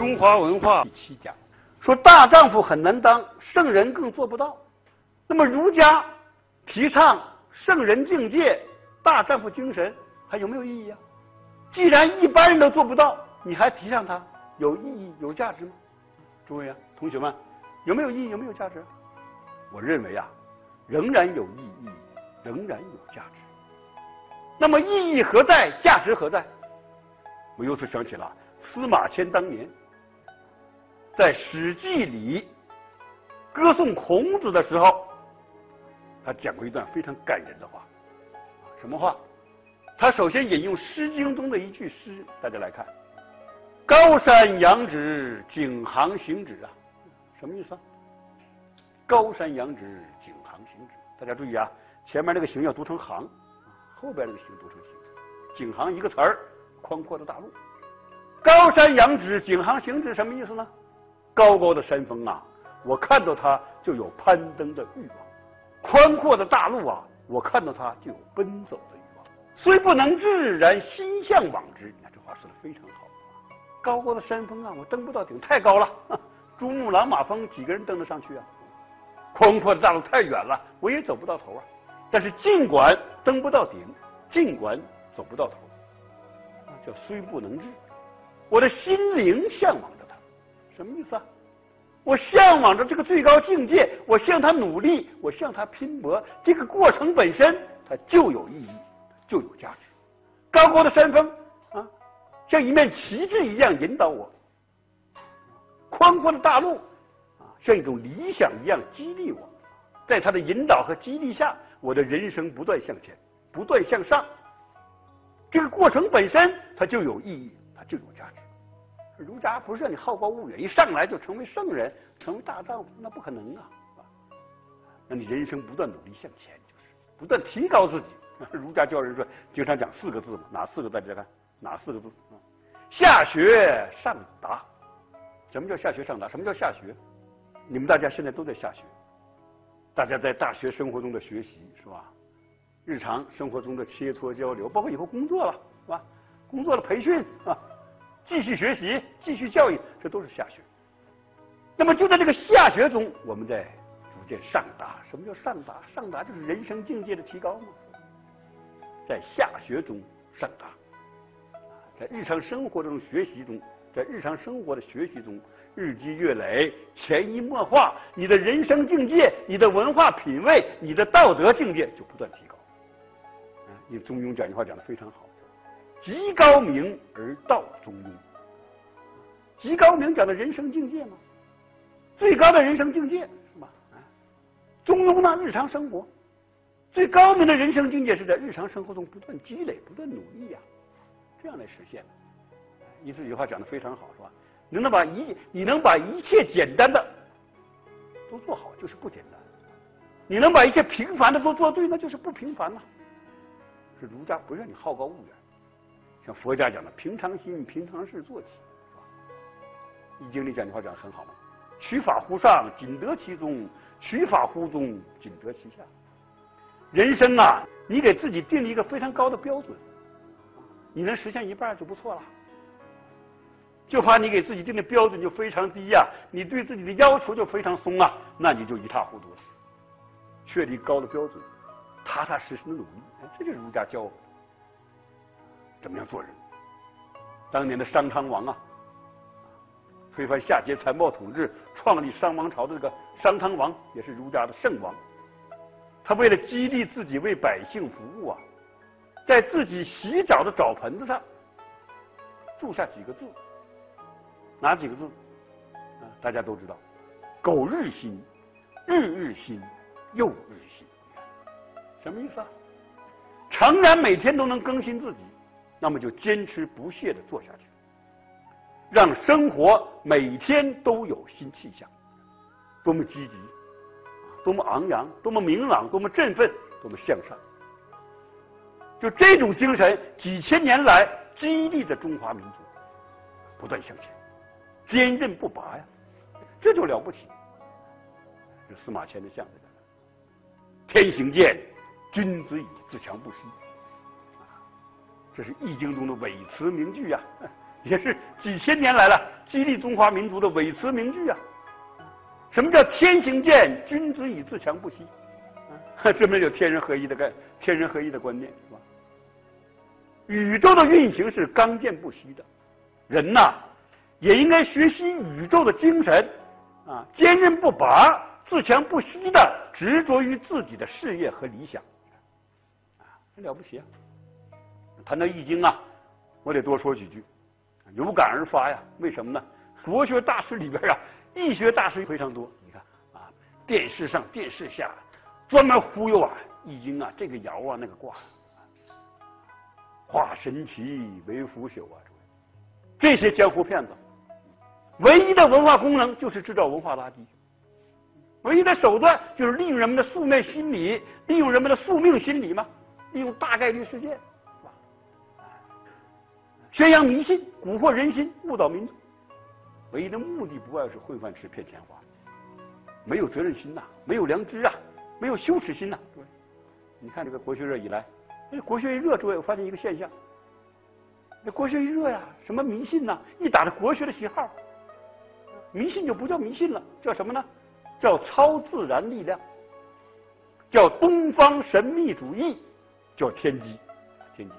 中华文化第七讲，说大丈夫很难当，圣人更做不到。那么儒家提倡圣人境界、大丈夫精神，还有没有意义啊？既然一般人都做不到，你还提倡它，有意义、有价值吗？诸位啊，同学们，有没有意义？有没有价值？我认为啊，仍然有意义，仍然有价值。那么意义何在？价值何在？我由此想起了司马迁当年在《史记》里歌颂孔子的时候，他讲过一段非常感人的话。什么话？他首先引用《诗经》中的一句诗，大家来看：“高山仰止，景行行止啊。”什么意思啊？高山仰止，景行行止。大家注意啊，前面那个“行”要读成“行”，后边那个“行”读成“行”。景行一个词儿。宽阔的大陆，高山仰止，景行行止，什么意思呢？高高的山峰啊，我看到它就有攀登的欲望；宽阔的大陆啊，我看到它就有奔走的欲望。虽不能至，然心向往之。你看这话说的非常好。高高的山峰啊，我登不到顶，太高了。珠穆朗玛峰几个人登得上去啊？宽阔的大陆太远了，我也走不到头啊。但是尽管登不到顶，尽管走不到头。叫虽不能至，我的心灵向往，什么意思啊？我向往着这个最高境界，我向他努力，我向他拼搏，这个过程本身它就有意义，就有价值。高高的山峰啊，像一面旗帜一样引导我；宽阔的大陆啊，像一种理想一样激励我。在他的引导和激励下，我的人生不断向前，不断向上。这个过程本身它就有意义，它就有价值。儒家不是让你好高骛远，一上来就成为圣人，成为大丈夫，那不可能啊！那你人生不断努力向前，就是不断提高自己。儒家教人说，经常讲四个字嘛，哪四个？大家看，哪四个字？下学上达。什么叫下学上达？什么叫下学？你们大家现在都在下学，大家在大学生活中的学习是吧？日常生活中的切磋交流，包括以后工作了，是吧？工作的培训啊，继续学习，继续教育，这都是下学。那么就在这个下学中，我们在逐渐上达。什么叫上达？上达就是人生境界的提高嘛。在下学中上达，在日常生活中学习中，在日常生活的学习中，日积月累，潜移默化，你的人生境界、你的文化品位、你的道德境界就不断提高。你中庸讲句话讲的非常好，极高明而道中庸。极高明讲的人生境界嘛，最高的人生境界是吧？啊，中庸呢，日常生活，最高明的人生境界是在日常生活中不断积累、不断努力呀，这样来实现。你这句话讲的非常好，是吧？你能把一，你能把一切简单的都做好，就是不简单；你能把一切平凡的都做对，那就是不平凡了。是儒家不让你好高骛远，像佛家讲的平常心、平常事做起，是吧？易经里讲句话讲的很好嘛，取法乎上，仅得其中；取法乎中，仅得其下。人生啊，你给自己定了一个非常高的标准，你能实现一半就不错了。就怕你给自己定的标准就非常低呀，你对自己的要求就非常松啊，那你就一塌糊涂了。确立高的标准。踏踏实实的努力，这就是儒家教我怎么样做人。当年的商汤王啊，推翻夏桀残暴统治，创立商王朝的这个商汤王，也是儒家的圣王。他为了激励自己为百姓服务啊，在自己洗澡的澡盆子上注下几个字，哪几个字？啊，大家都知道：苟日新，日日新，又日新。什么意思啊？诚然每天都能更新自己，那么就坚持不懈的做下去，让生活每天都有新气象，多么积极，多么昂扬，多么明朗，多么振奋，多么向上。就这种精神，几千年来激励着中华民族不断向前，坚韧不拔呀，这就了不起。这司马迁的相在这天行健。君子以自强不息，这是《易经》中的伟词名句呀。也是几千年来了激励中华民族的伟词名句啊。什么叫天行健，君子以自强不息？啊，这边有天人合一的概，天人合一的观念是吧？宇宙的运行是刚健不息的，人呐也应该学习宇宙的精神，啊，坚韧不拔、自强不息的执着于自己的事业和理想，啊，很了不起啊！谈到《易经》啊，我得多说几句，有感而发呀。为什么呢？国学大师里边啊。易学大师非常多，你看啊，电视上、电视下，专门忽悠啊，易经啊，这个爻啊，那个卦，化神奇为腐朽啊，这些江湖骗子，唯一的文化功能就是制造文化垃圾，唯一的手段就是利用人们的宿命心理，利用人们的宿命心理嘛，利用大概率事件，宣扬迷信，蛊惑人心，误导民众。唯一的目的不外是混饭吃、骗钱花，没有责任心呐，没有良知啊，没有羞耻心呐。对，你看这个国学热以来，那国学一热，诸位我发现一个现象，那国学一热呀，什么迷信呐，一打着国学的旗号，迷信就不叫迷信了，叫什么呢？叫超自然力量，叫东方神秘主义，叫天机，天机。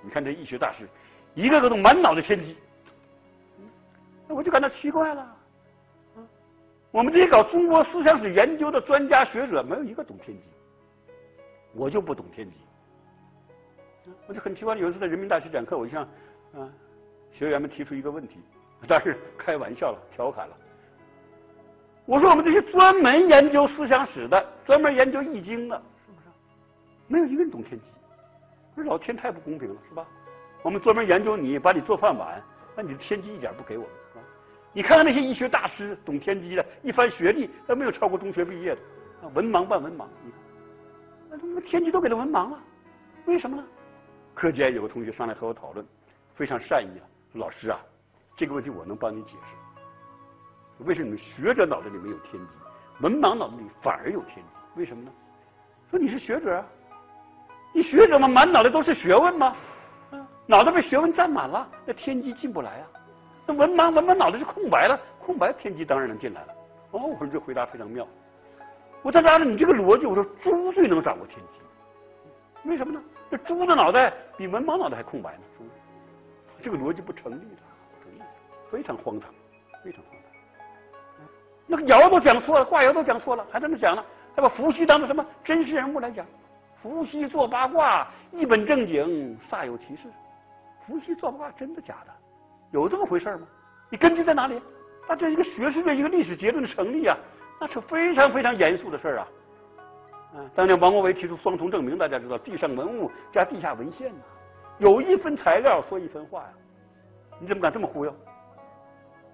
你看这易学大师，一个个都满脑的天机。我就感到奇怪了，我们这些搞中国思想史研究的专家学者，没有一个懂天机，我就不懂天机，我就很奇怪。有一次在人民大学讲课，我就向啊学员们提出一个问题，但是开玩笑了，调侃了。我说我们这些专门研究思想史的，专门研究易经的，是不是？没有一个人懂天机，说老天太不公平了，是吧？我们专门研究你，把你做饭碗，那你的天机一点不给我们啊。你看看那些医学大师，懂天机的，一番学历都没有超过中学毕业的，文盲半文盲。你看，那他妈天机都给他文盲了，为什么呢？课间有个同学上来和我讨论，非常善意啊，说老师啊，这个问题我能帮你解释。为什么你们学者脑子里没有天机，文盲脑子里反而有天机？为什么呢？说你是学者啊，你学者嘛，满脑袋都是学问吗？脑袋被学问占满了，那天机进不来啊。那文盲文盲脑袋就空白了，空白天机当然能进来了。哦，我说这回答非常妙。我再按照你这个逻辑，我说猪最能掌握天机，为什么呢？这猪的脑袋比文盲脑袋还空白呢，这个逻辑不成立的，不成立，非常荒唐，非常荒唐。那个爻都讲错了，卦爻都讲错了，还这么讲呢？还把伏羲当做什么真实人物来讲？伏羲做八卦一本正经，煞有其事。伏羲做八卦真的假的？有这么回事吗？你根据在哪里？那这一个学术的一个历史结论的成立啊，那是非常非常严肃的事儿啊。嗯，当年王国维提出双重证明，大家知道地上文物加地下文献呐，有一分材料说一分话呀。你怎么敢这么忽悠？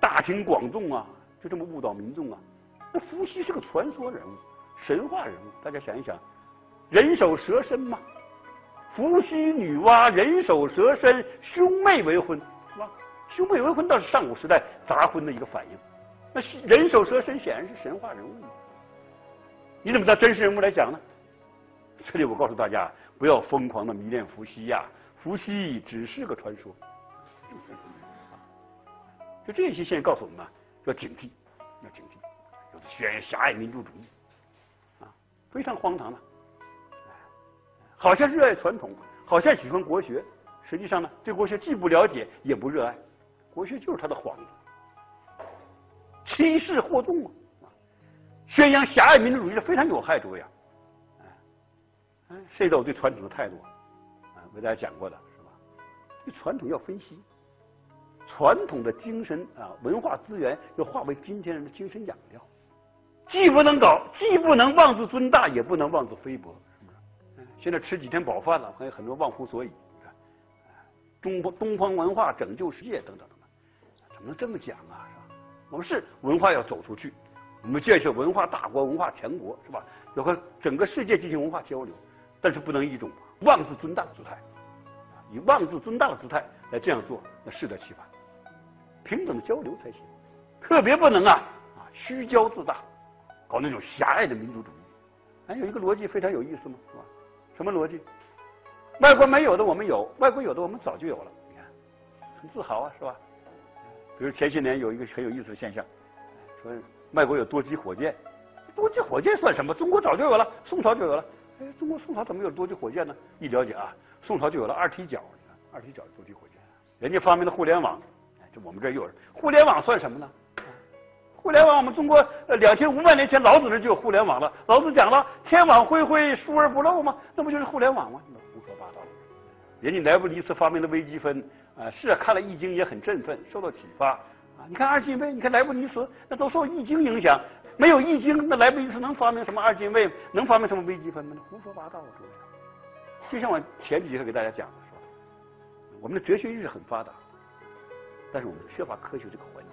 大庭广众啊，就这么误导民众啊？那伏羲是个传说人物、神话人物，大家想一想，人首蛇身嘛，伏羲、女娲人首蛇身，兄妹为婚。是吧兄妹为婚倒是上古时代杂婚的一个反应，那人首蛇身显然是神话人物。你怎么道真实人物来讲呢？这里我告诉大家，不要疯狂的迷恋伏羲呀，伏羲只是个传说。就这些现象告诉我们啊，要警惕，要警惕，要宣扬狭隘民族主义，啊，非常荒唐的。好像热爱传统，好像喜欢国学，实际上呢，对国学既不了解也不热爱。国学就是他的幌子，欺世惑众啊！宣扬狭隘民族主义是非常有害，诸位啊！哎，涉及到我对传统的态度啊，为大家讲过的是吧？对传统要分析，传统的精神啊，文化资源要化为今天人的精神养料，既不能搞，既不能妄自尊大，也不能妄自菲薄，现在吃几天饱饭了，还有很多忘乎所以，中国东方文化拯救世界等等等等。怎么能这么讲啊？是吧？我们是文化要走出去，我们建设文化大国、文化强国，是吧？要和整个世界进行文化交流，但是不能以一种妄自尊大的姿态，以妄自尊大的姿态来这样做，那适得其反。平等的交流才行，特别不能啊啊虚骄自大，搞那种狭隘的民族主义。还有一个逻辑非常有意思嘛，是吧？什么逻辑？外国没有的我们有，外国有的我们早就有了。你看，很自豪啊，是吧？比如前些年有一个很有意思的现象，说外国有多级火箭，多级火箭算什么？中国早就有了，宋朝就有了。哎，中国宋朝怎么有多级火箭呢？一了解啊，宋朝就有了二踢脚，你看二踢脚多级火箭，人家发明了互联网，这我们这又有互联网算什么呢？互联网，我们中国呃两千五百年前老子那就有互联网了。老子讲了“天网恢恢，疏而不漏”嘛，那不就是互联网吗？胡说八道！人家莱布尼茨发明的微积分，啊，是啊，看了《易经》也很振奋，受到启发。啊，你看二进位，你看莱布尼茨，那都受《易经》影响。没有《易经》，那莱布尼茨能发明什么二进位？能发明什么微积分吗？胡说八道！是不是？就像我前几节课给大家讲的，是吧？我们的哲学意识很发达，但是我们缺乏科学这个环节。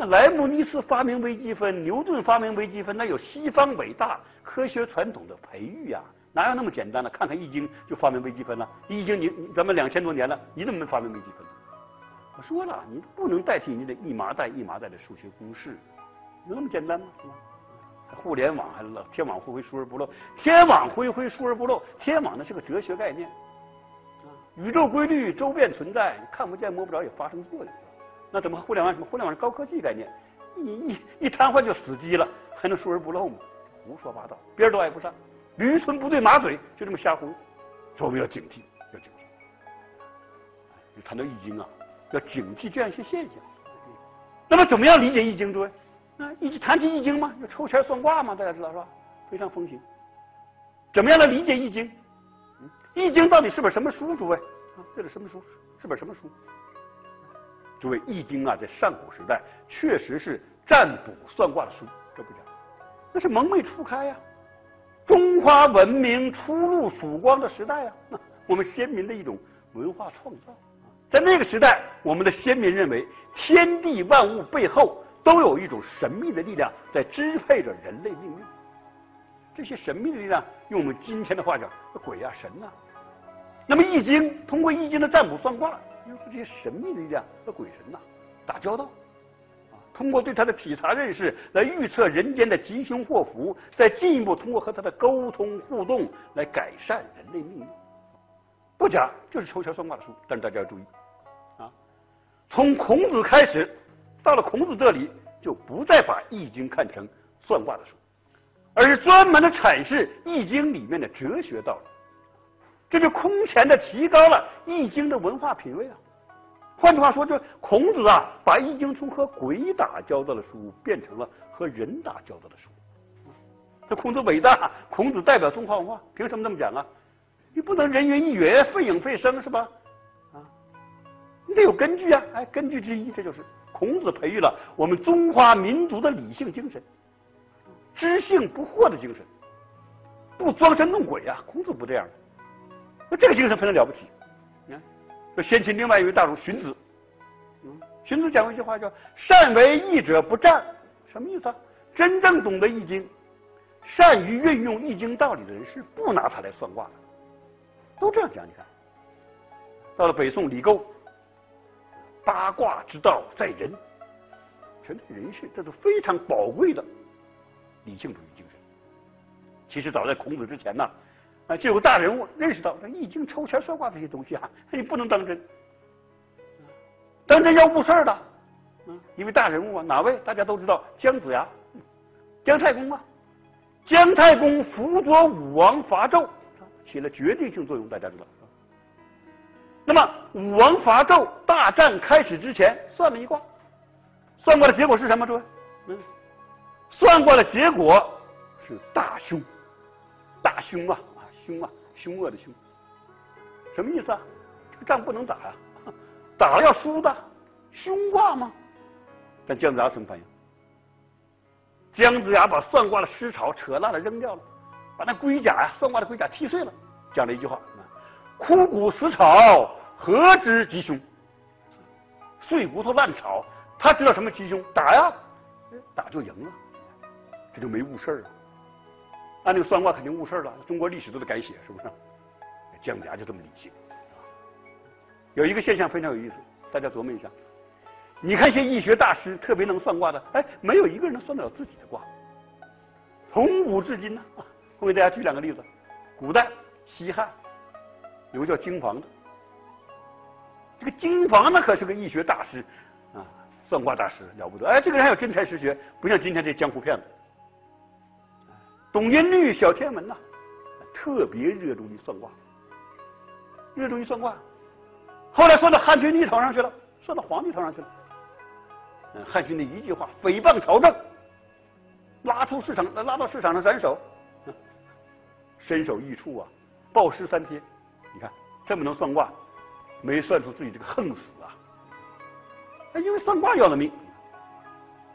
那莱布尼茨发明微积分，牛顿发明微积分，那有西方伟大科学传统的培育呀，哪有那么简单呢？看看《易经》就发明微积分了，《易经》你咱们两千多年了，你怎么没发明微积分？我说了，你不能代替你的一麻袋一麻袋的数学公式，有那么简单吗？互联网还是天网恢恢疏而不漏，天网恢恢疏而不漏，天网那是个哲学概念，宇宙规律周遍存在，看不见摸不着也发生作用。那怎么互联网什么？互联网是高科技概念，一一一瘫痪就死机了，还能疏而不漏吗？胡说八道，边儿都挨不上，驴唇不对马嘴，就这么瞎胡。所以我们要警惕，要警惕。你谈到易经啊，要警惕这样一些现象。那么怎么样理解易经？诸位，啊，一谈起易经嘛，要抽签算卦嘛，大家知道是吧？非常风行。怎么样来理解易经？易经到底是本什么书？诸位，啊，这是什么书？是本什么书？诸位，《易经》啊，在上古时代确实是占卜算卦的书，这不假。那是蒙昧初开呀，中华文明初露曙光的时代呀，我们先民的一种文化创造。在那个时代，我们的先民认为，天地万物背后都有一种神秘的力量在支配着人类命运。这些神秘的力量，用我们今天的话讲，鬼呀神呐。那么，《易经》通过《易经》的占卜算卦。和这些神秘的力量和鬼神呐打交道，啊，通过对他的体察认识来预测人间的吉凶祸福，再进一步通过和他的沟通互动来改善人类命运。不假，就是抽签算卦的书。但是大家要注意，啊，从孔子开始，到了孔子这里，就不再把《易经》看成算卦的书，而是专门的阐释《易经》里面的哲学道理。这就空前的提高了《易经》的文化品位啊！换句话说，就孔子啊，把《易经》从和鬼打交道的书变成了和人打交道的书。这孔子伟大，孔子代表中华文化，凭什么这么讲啊？你不能人云亦云、废影废声是吧？啊，你得有根据啊！哎，根据之一，这就是孔子培育了我们中华民族的理性精神，知性不惑的精神，不装神弄鬼啊！孔子不这样。那这个精神非常了不起，你看，说先秦另外一位大儒荀子，嗯，荀子讲过一句话叫“善为易者不战”，什么意思啊？真正懂得易经、善于运用易经道理的人是不拿它来算卦的，都这样讲。你看，到了北宋李构，八卦之道在人，全在人性，这是非常宝贵的理性主义精神。其实早在孔子之前呢。就有大人物认识到，这易经、抽签、算卦这些东西啊，你不能当真，当真要误事儿的。嗯，一位大人物啊，哪位？大家都知道，姜子牙，姜太公啊。姜太公辅佐武王伐纣，起了决定性作用，大家知道。那么，武王伐纣大战开始之前，算了一卦，算卦的结果是什么？诸位，嗯，算卦的结果是大凶，大凶啊！凶啊，凶恶的凶，什么意思啊？这个仗不能打呀，打了要输的，凶卦吗？但姜子牙什么反应？姜子牙把算卦的尸草扯烂了扔掉了，把那龟甲呀，算卦的龟甲踢碎了，讲了一句话：枯骨死草，何知吉凶？碎骨头烂草，他知道什么吉凶？打呀，打就赢了，这就没误事儿了。按这个算卦肯定误事了，中国历史都得改写，是不是？姜子牙就这么理性。有一个现象非常有意思，大家琢磨一下。你看一些易学大师，特别能算卦的，哎，没有一个人能算得了自己的卦。从古至今呢，我给大家举两个例子。古代西汉有个叫金房的，这个金房那可是个易学大师，啊，算卦大师了不得。哎，这个人还有真才实学，不像今天这江湖骗子。董音律、小天文呐，特别热衷于算卦，热衷于算卦。后来算到汉宣帝头上去了，算到皇帝头上去了。嗯，汉宣帝一句话诽谤朝政，拉出市场，拉到市场上斩首，身首异处啊，暴尸三天。你看这么能算卦，没算出自己这个横死啊！因为算卦要了命。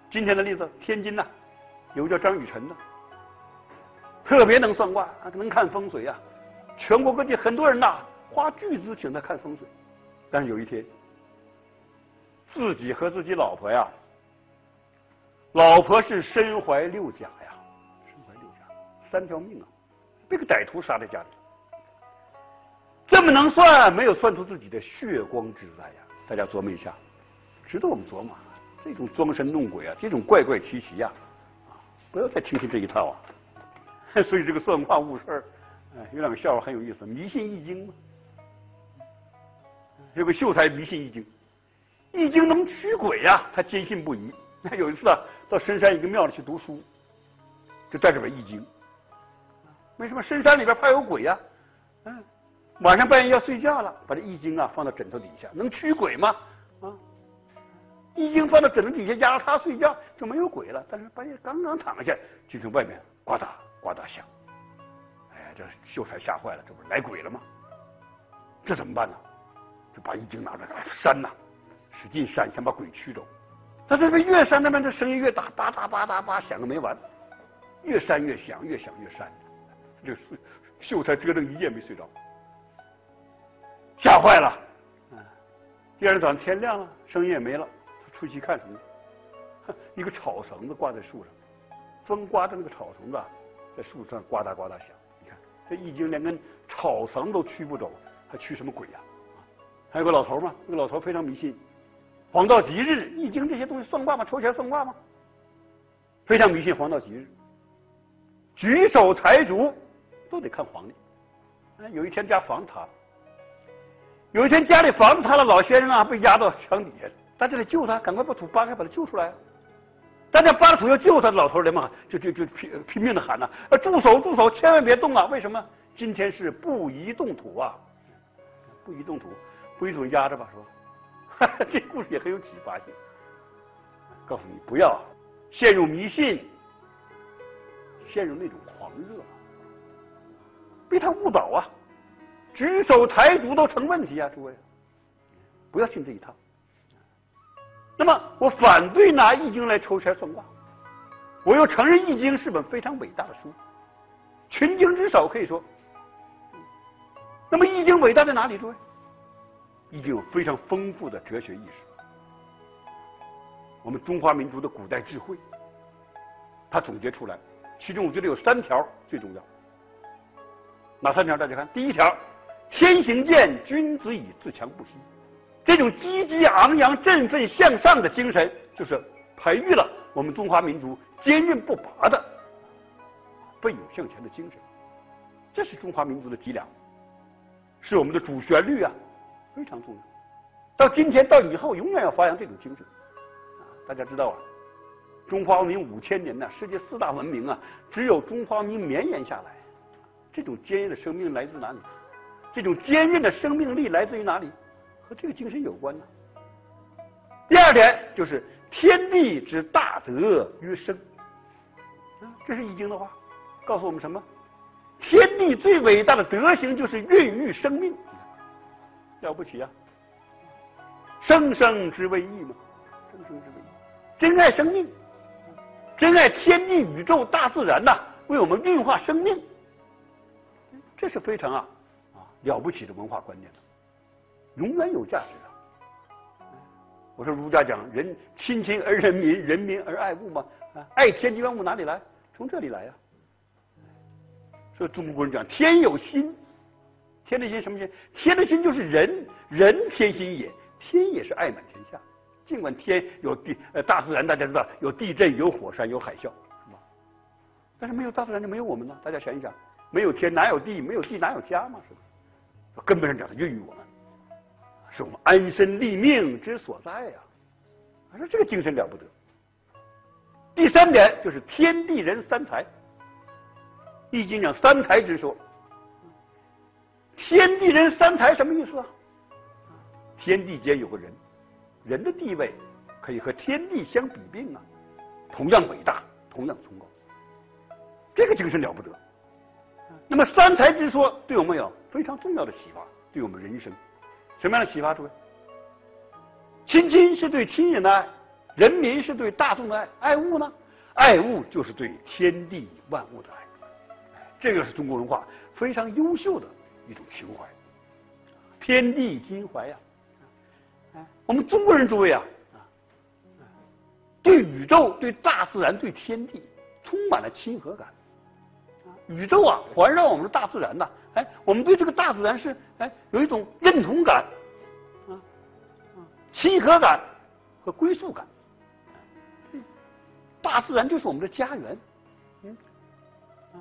今天的例子，天津呐，有个叫张雨辰的，特别能算卦，能看风水啊。全国各地很多人呐，花巨资请他看风水。但是有一天，自己和自己老婆呀，老婆是身怀六甲呀，身怀六甲，三条命啊，被个歹徒杀在家里。这么能算，没有算出自己的血光之灾呀！大家琢磨一下，值得我们琢磨。这种装神弄鬼啊，这种怪怪奇奇呀，啊，不要再听信这一套啊！所以这个算卦误事儿，哎，有两个笑话很有意思，迷信易经嘛。有个秀才迷信易经，易经能驱鬼呀，他坚信不疑。那有一次啊，到深山一个庙里去读书，就带着本易经。为什么深山里边怕有鬼呀？嗯。晚上半夜要睡觉了，把这易经啊放到枕头底下，能驱鬼吗？啊，易经放到枕头底下压着他睡觉就没有鬼了。但是半夜刚刚躺下，就从外面呱嗒呱嗒响，哎，这秀才吓坏了，这不是来鬼了吗？这怎么办呢？就把易经拿出来扇呐，使劲扇，想把鬼驱走。他这边越扇，那边这声音越大，吧嗒吧嗒吧响个没完，越扇越响，越响越扇。这秀才折腾一夜没睡着。吓坏了，嗯，第二天早上天亮了，声音也没了，他出去看什么？一个草绳子挂在树上，风刮着那个草绳子，在树上呱嗒呱嗒响。你看这易经连根草绳都驱不走，还驱什么鬼呀？还有个老头嘛，那个老头非常迷信，黄道吉日，易经这些东西算卦吗？抽签算卦吗？非常迷信黄道吉日，举手抬足都得看黄历。有一天家房子塌了。有一天家里房子塌了，老先生啊被压到墙底下了，大家得救他，赶快把土扒开，把他救出来。大家扒了土要救他的，老头连忙就就就拼拼命的喊呐：“啊，住手，住手，千万别动啊！为什么？今天是不宜动土啊！不宜动土，不宜土压着吧，是吧？这故事也很有启发性，告诉你不要陷入迷信，陷入那种狂热，被他误导啊。”举手抬足都成问题啊！诸位，不要信这一套。那么，我反对拿《易经》来抽签算卦，我又承认《易经》是本非常伟大的书，群经之首可以说。那么，《易经》伟大在哪里？诸位，《易经》有非常丰富的哲学意识，我们中华民族的古代智慧，它总结出来，其中我觉得有三条最重要。哪三条？大家看，第一条。天行健，君子以自强不息。这种积极昂扬、振奋向上的精神，就是培育了我们中华民族坚韧不拔的奋勇向前的精神。这是中华民族的脊梁，是我们的主旋律啊，非常重要。到今天到以后，永远要发扬这种精神。啊，大家知道啊，中华文明五千年呢，世界四大文明啊，只有中华文明绵延下来。这种坚韧的生命来自哪里？这种坚韧的生命力来自于哪里？和这个精神有关呢。第二点就是天地之大德曰生，啊，这是易经的话，告诉我们什么？天地最伟大的德行就是孕育生命，了不起啊！生生之谓义嘛，生生之谓义，珍爱生命，珍爱天地宇宙大自然呐，为我们运化生命，这是非常啊啊。了不起的文化观念了，永远有价值啊！我说儒家讲人亲亲而人民，人民而爱物嘛，啊，爱天地万物哪里来？从这里来呀！所以中国人讲天有心，天的心什么心？天的心就是人，人天心也，天也是爱满天下。尽管天有地，呃，大自然大家知道有地震、有火山、有海啸，是吧？但是没有大自然就没有我们呢。大家想一想，没有天哪有地？没有地哪有家嘛？是吧？根本上讲，它孕育我们，是我们安身立命之所在呀。他说这个精神了不得。第三点就是天地人三才。易经讲三才之说，天地人三才什么意思啊？天地间有个人，人的地位可以和天地相比并啊，同样伟大，同样崇高。这个精神了不得。那么三才之说对我们有非常重要的启发，对我们人生什么样的启发？诸位，亲亲是对亲人的爱，人民是对大众的爱，爱物呢？爱物就是对天地万物的爱。这个是中国文化非常优秀的一种情怀，天地襟怀呀！我们中国人诸位啊，对宇宙、对大自然、对天地充满了亲和感。宇宙啊，环绕我们的大自然呐，哎，我们对这个大自然是哎有一种认同感，啊，亲和感和归宿感。大自然就是我们的家园，嗯，啊，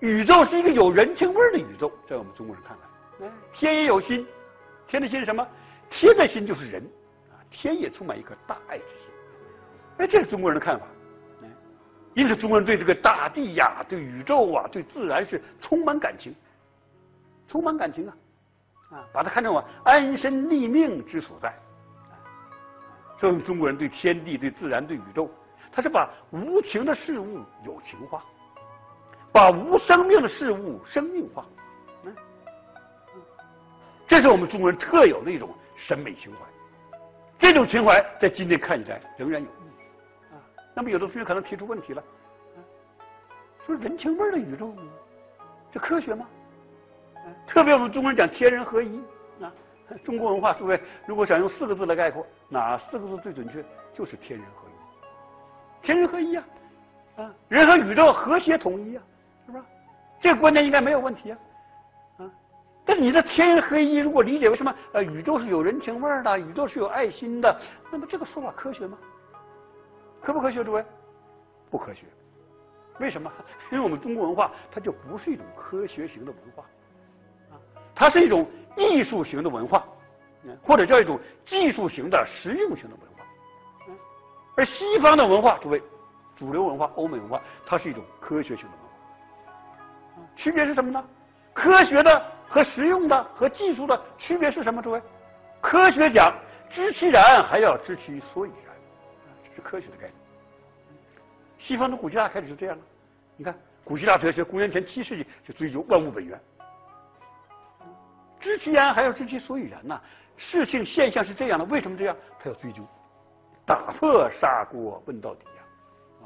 宇宙是一个有人情味的宇宙，在我们中国人看来，哎，天也有心，天的心是什么？天的心就是人，啊，天也充满一颗大爱之心，哎，这是中国人的看法。因此，中国人对这个大地呀、对宇宙啊、对自然是充满感情，充满感情啊，啊，把它看成我安身立命之所在。所以，中国人对天地、对自然、对宇宙，他是把无情的事物有情化，把无生命的事物生命化。嗯，这是我们中国人特有的一种审美情怀。这种情怀在今天看起来仍然有。那么有的同学可能提出问题了，说人情味的宇宙，这科学吗？特别我们中国人讲天人合一啊，中国文化诸位如果想用四个字来概括，哪四个字最准确？就是天人合一。天人合一啊，啊，人和宇宙和谐统一啊，是吧？这个观念应该没有问题啊，啊。但是你的天人合一如果理解为什么？呃，宇宙是有人情味的，宇宙是有爱心的，那么这个说法科学吗？科不科学，诸位？不科学。为什么？因为我们中国文化它就不是一种科学型的文化，啊，它是一种艺术型的文化，嗯或者叫一种技术型的实用型的文化。而西方的文化，诸位，主流文化、欧美文化，它是一种科学型的文化。区别是什么呢？科学的和实用的和技术的区别是什么？诸位，科学讲知其然，还要知其所以然。是科学的概念。西方的古希腊开始是这样的，你看古希腊哲学，公元前七世纪就追求万物本源，知其然还要知其所以然呐。事情现象是这样的，为什么这样？他要追究，打破砂锅问到底呀，啊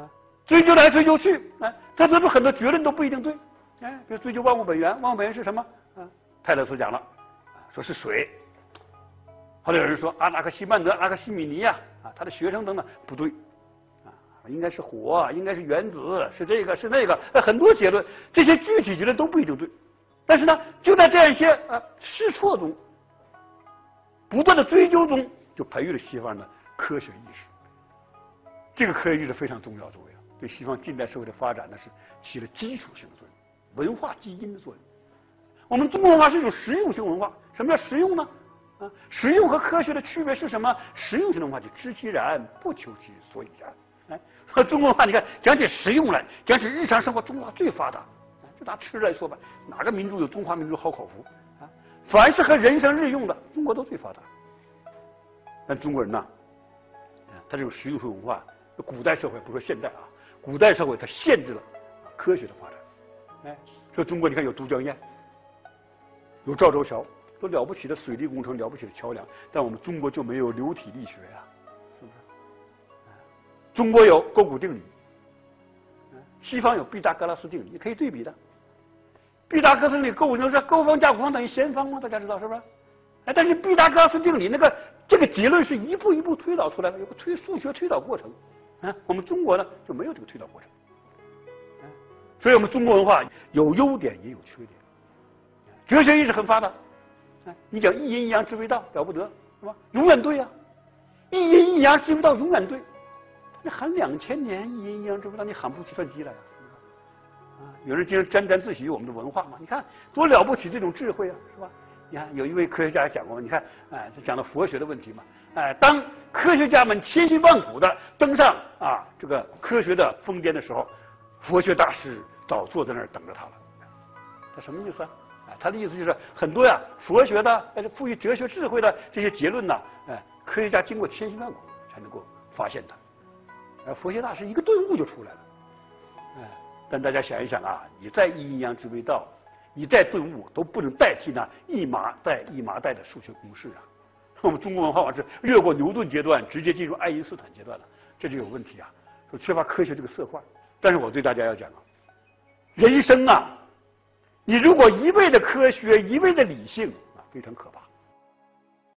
啊，追究来追究去，哎，他得出很多结论都不一定对，哎，比如追究万物本源，万物本源是什么？啊，泰勒斯讲了，说是水。后来有人说阿纳克西曼德、阿克西米尼呀，他的学生等等不对，啊，应该是火，应该是原子，是这个是那个，很多结论，这些具体结论都不一定对。但是呢，就在这样一些啊试错中，不断的追究中，就培育了西方的科学意识。这个科学意识非常重要，作为对西方近代社会的发展呢是起了基础性的作用，文化基因的作用。我们中国文化是一种实用性文化，什么叫实用呢？实用和科学的区别是什么？实用型的文化就知其然，不求其所以然。哎，和 中国文化，你看讲起实用来，讲起日常生活，中国最发达。就拿吃来说吧，哪个民族有中华民族好口福？啊，凡是和人生日用的，中国都最发达。但中国人呐，他这种实用性文化，古代社会不说现代啊，古代社会它限制了科学的发展。哎，说中国你看有都江堰，有赵州桥。都了不起的水利工程，了不起的桥梁，但我们中国就没有流体力学呀，是不是？中国有勾股定理，西方有毕达哥拉斯定理，你可以对比的。毕达哥拉斯定理，勾股定理是勾方加股方等于弦方吗？大家知道是不是？哎，但是毕达哥拉斯定理那个这个结论是一步一步推导出来的，有个推数学推导过程。啊，我们中国呢就没有这个推导过程。所以我们中国文化有优点也有缺点，哲学意识很发达。哎你讲一阴一阳之谓道了不得，是吧？永远对呀，一阴一阳之谓道永远对。你喊两千年一阴一阳之谓道，你喊不出计算机来呀？啊，有人经常沾沾自喜我们的文化嘛？你看多了不起这种智慧啊，是吧？你看，有一位科学家讲过，你看，哎，他讲了佛学的问题嘛。哎，当科学家们千辛万苦的登上啊这个科学的峰巅的时候，佛学大师早坐在那儿等着他了。他什么意思啊？他的意思就是很多呀，佛学的，哎，赋予哲学智慧的这些结论呢，哎，科学家经过千辛万苦才能够发现它。而佛学大师一个顿悟就出来了。哎，但大家想一想啊，你再阴阳之谓道，你再顿悟，都不能代替那一麻袋一麻袋的数学公式啊。我们中国文化往是越过牛顿阶段，直接进入爱因斯坦阶段了，这就有问题啊！说缺乏科学这个色块。但是我对大家要讲啊，人生啊，你如果一味的科学，一味的理性啊，非常可怕。